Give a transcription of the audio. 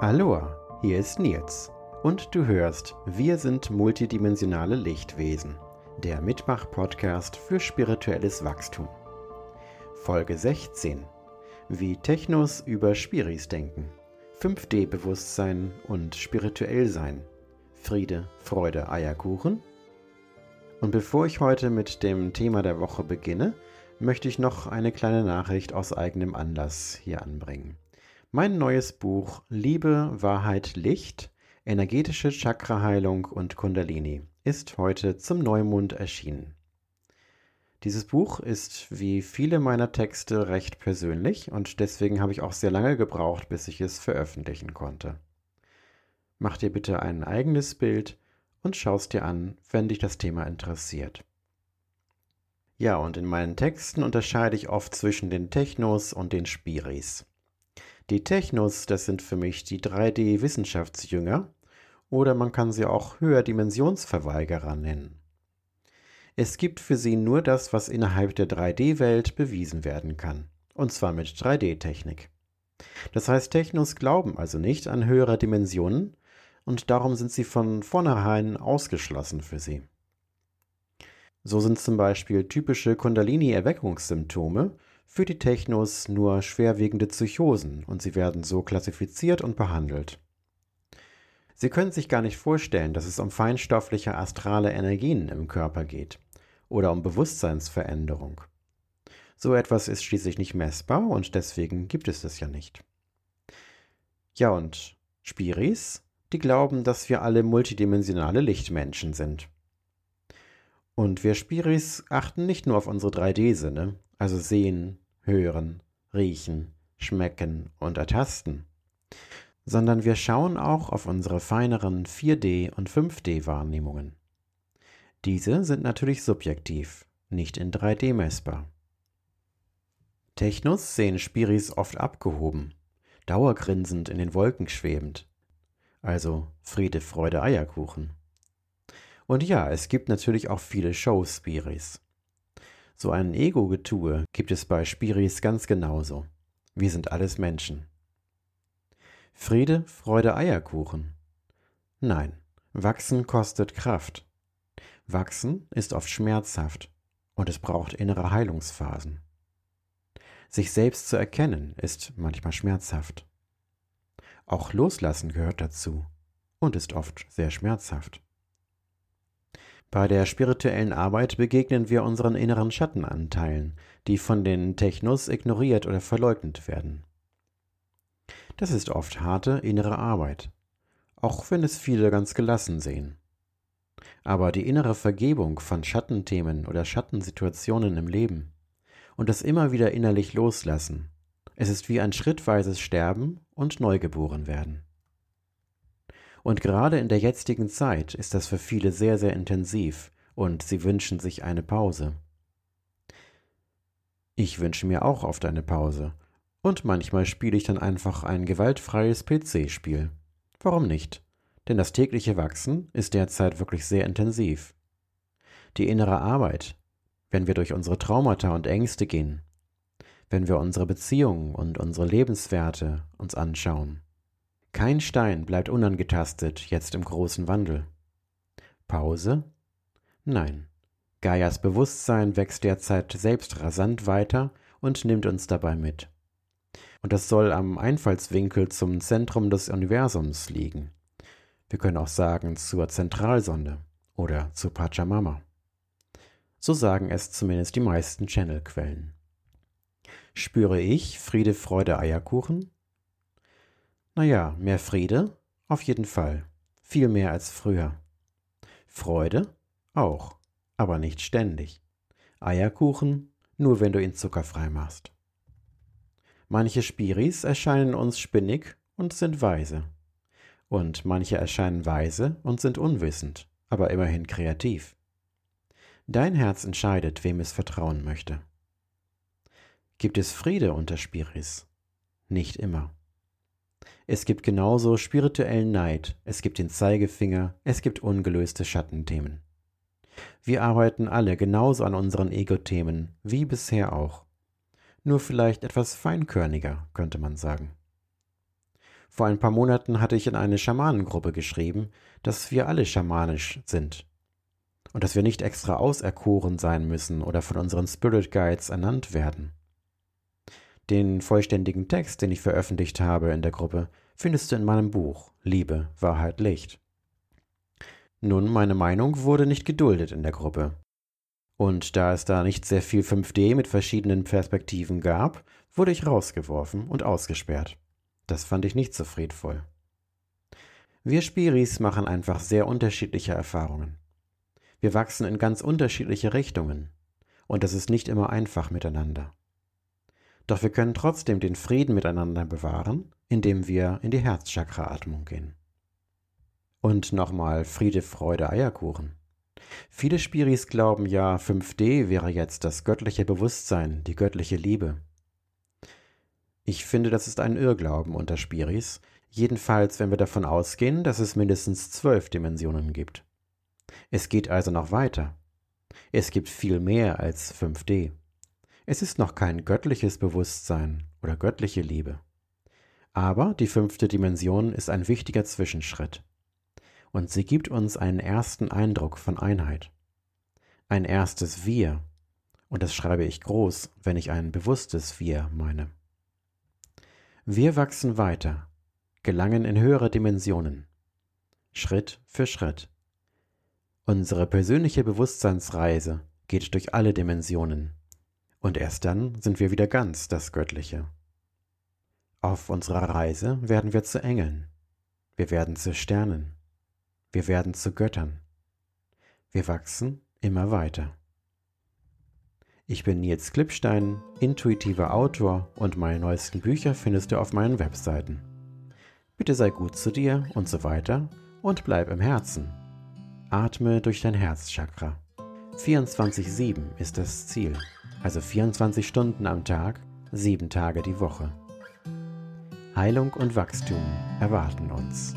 Aloha, hier ist Nils und du hörst Wir sind multidimensionale Lichtwesen, der Mitmach-Podcast für spirituelles Wachstum. Folge 16 Wie Technos über Spiris denken, 5D-Bewusstsein und spirituell sein, Friede, Freude, Eierkuchen. Und bevor ich heute mit dem Thema der Woche beginne, möchte ich noch eine kleine Nachricht aus eigenem Anlass hier anbringen. Mein neues Buch Liebe, Wahrheit, Licht, energetische Chakraheilung und Kundalini ist heute zum Neumond erschienen. Dieses Buch ist wie viele meiner Texte recht persönlich und deswegen habe ich auch sehr lange gebraucht, bis ich es veröffentlichen konnte. Mach dir bitte ein eigenes Bild und schaust dir an, wenn dich das Thema interessiert. Ja, und in meinen Texten unterscheide ich oft zwischen den Technos und den Spiris. Die Technos, das sind für mich die 3D-Wissenschaftsjünger oder man kann sie auch Höherdimensionsverweigerer nennen. Es gibt für sie nur das, was innerhalb der 3D-Welt bewiesen werden kann, und zwar mit 3D-Technik. Das heißt, Technos glauben also nicht an höhere Dimensionen und darum sind sie von vornherein ausgeschlossen für sie. So sind zum Beispiel typische Kundalini-Erweckungssymptome für die Technos nur schwerwiegende Psychosen und sie werden so klassifiziert und behandelt. Sie können sich gar nicht vorstellen, dass es um feinstoffliche astrale Energien im Körper geht oder um Bewusstseinsveränderung. So etwas ist schließlich nicht messbar und deswegen gibt es es ja nicht. Ja, und Spiris, die glauben, dass wir alle multidimensionale Lichtmenschen sind. Und wir Spiris achten nicht nur auf unsere 3D-Sinne, also sehen, hören, riechen, schmecken und ertasten, sondern wir schauen auch auf unsere feineren 4D- und 5D-Wahrnehmungen. Diese sind natürlich subjektiv, nicht in 3D messbar. Technos sehen Spiris oft abgehoben, dauergrinsend in den Wolken schwebend, also Friede, Freude, Eierkuchen. Und ja, es gibt natürlich auch viele Show-Spiris. So ein Ego-Getue gibt es bei Spiris ganz genauso. Wir sind alles Menschen. Friede, Freude, Eierkuchen. Nein, wachsen kostet Kraft. Wachsen ist oft schmerzhaft und es braucht innere Heilungsphasen. Sich selbst zu erkennen ist manchmal schmerzhaft. Auch Loslassen gehört dazu und ist oft sehr schmerzhaft. Bei der spirituellen Arbeit begegnen wir unseren inneren Schattenanteilen, die von den Technos ignoriert oder verleugnet werden. Das ist oft harte innere Arbeit, auch wenn es viele ganz gelassen sehen. Aber die innere Vergebung von Schattenthemen oder Schattensituationen im Leben und das immer wieder innerlich loslassen, es ist wie ein schrittweises Sterben und Neugeboren werden. Und gerade in der jetzigen Zeit ist das für viele sehr, sehr intensiv und sie wünschen sich eine Pause. Ich wünsche mir auch oft eine Pause. Und manchmal spiele ich dann einfach ein gewaltfreies PC-Spiel. Warum nicht? Denn das tägliche Wachsen ist derzeit wirklich sehr intensiv. Die innere Arbeit, wenn wir durch unsere Traumata und Ängste gehen, wenn wir unsere Beziehungen und unsere Lebenswerte uns anschauen, kein Stein bleibt unangetastet jetzt im großen Wandel. Pause? Nein. Gaias Bewusstsein wächst derzeit selbst rasant weiter und nimmt uns dabei mit. Und das soll am Einfallswinkel zum Zentrum des Universums liegen. Wir können auch sagen zur Zentralsonde oder zu Pachamama. So sagen es zumindest die meisten Channelquellen. Spüre ich Friede, Freude, Eierkuchen? Naja, mehr Friede? Auf jeden Fall. Viel mehr als früher. Freude? Auch. Aber nicht ständig. Eierkuchen? Nur wenn du ihn zuckerfrei machst. Manche Spiris erscheinen uns spinnig und sind weise. Und manche erscheinen weise und sind unwissend, aber immerhin kreativ. Dein Herz entscheidet, wem es vertrauen möchte. Gibt es Friede unter Spiris? Nicht immer. Es gibt genauso spirituellen Neid, es gibt den Zeigefinger, es gibt ungelöste Schattenthemen. Wir arbeiten alle genauso an unseren Ego-Themen, wie bisher auch. Nur vielleicht etwas feinkörniger, könnte man sagen. Vor ein paar Monaten hatte ich in eine Schamanengruppe geschrieben, dass wir alle schamanisch sind und dass wir nicht extra auserkoren sein müssen oder von unseren Spirit Guides ernannt werden. Den vollständigen Text, den ich veröffentlicht habe in der Gruppe, findest du in meinem Buch Liebe, Wahrheit, Licht. Nun, meine Meinung wurde nicht geduldet in der Gruppe. Und da es da nicht sehr viel 5D mit verschiedenen Perspektiven gab, wurde ich rausgeworfen und ausgesperrt. Das fand ich nicht so friedvoll. Wir Spiris machen einfach sehr unterschiedliche Erfahrungen. Wir wachsen in ganz unterschiedliche Richtungen. Und das ist nicht immer einfach miteinander. Doch wir können trotzdem den Frieden miteinander bewahren, indem wir in die Herzchakra-Atmung gehen. Und nochmal Friede, Freude, Eierkuchen. Viele Spiris glauben ja, 5D wäre jetzt das göttliche Bewusstsein, die göttliche Liebe. Ich finde, das ist ein Irrglauben unter Spiris, jedenfalls wenn wir davon ausgehen, dass es mindestens zwölf Dimensionen gibt. Es geht also noch weiter. Es gibt viel mehr als 5D. Es ist noch kein göttliches Bewusstsein oder göttliche Liebe. Aber die fünfte Dimension ist ein wichtiger Zwischenschritt. Und sie gibt uns einen ersten Eindruck von Einheit. Ein erstes Wir. Und das schreibe ich groß, wenn ich ein bewusstes Wir meine. Wir wachsen weiter, gelangen in höhere Dimensionen. Schritt für Schritt. Unsere persönliche Bewusstseinsreise geht durch alle Dimensionen. Und erst dann sind wir wieder ganz das Göttliche. Auf unserer Reise werden wir zu Engeln. Wir werden zu Sternen. Wir werden zu Göttern. Wir wachsen immer weiter. Ich bin Nils Klippstein, intuitiver Autor und meine neuesten Bücher findest du auf meinen Webseiten. Bitte sei gut zu dir und so weiter und bleib im Herzen. Atme durch dein Herzchakra. 24-7 ist das Ziel, also 24 Stunden am Tag, 7 Tage die Woche. Heilung und Wachstum erwarten uns.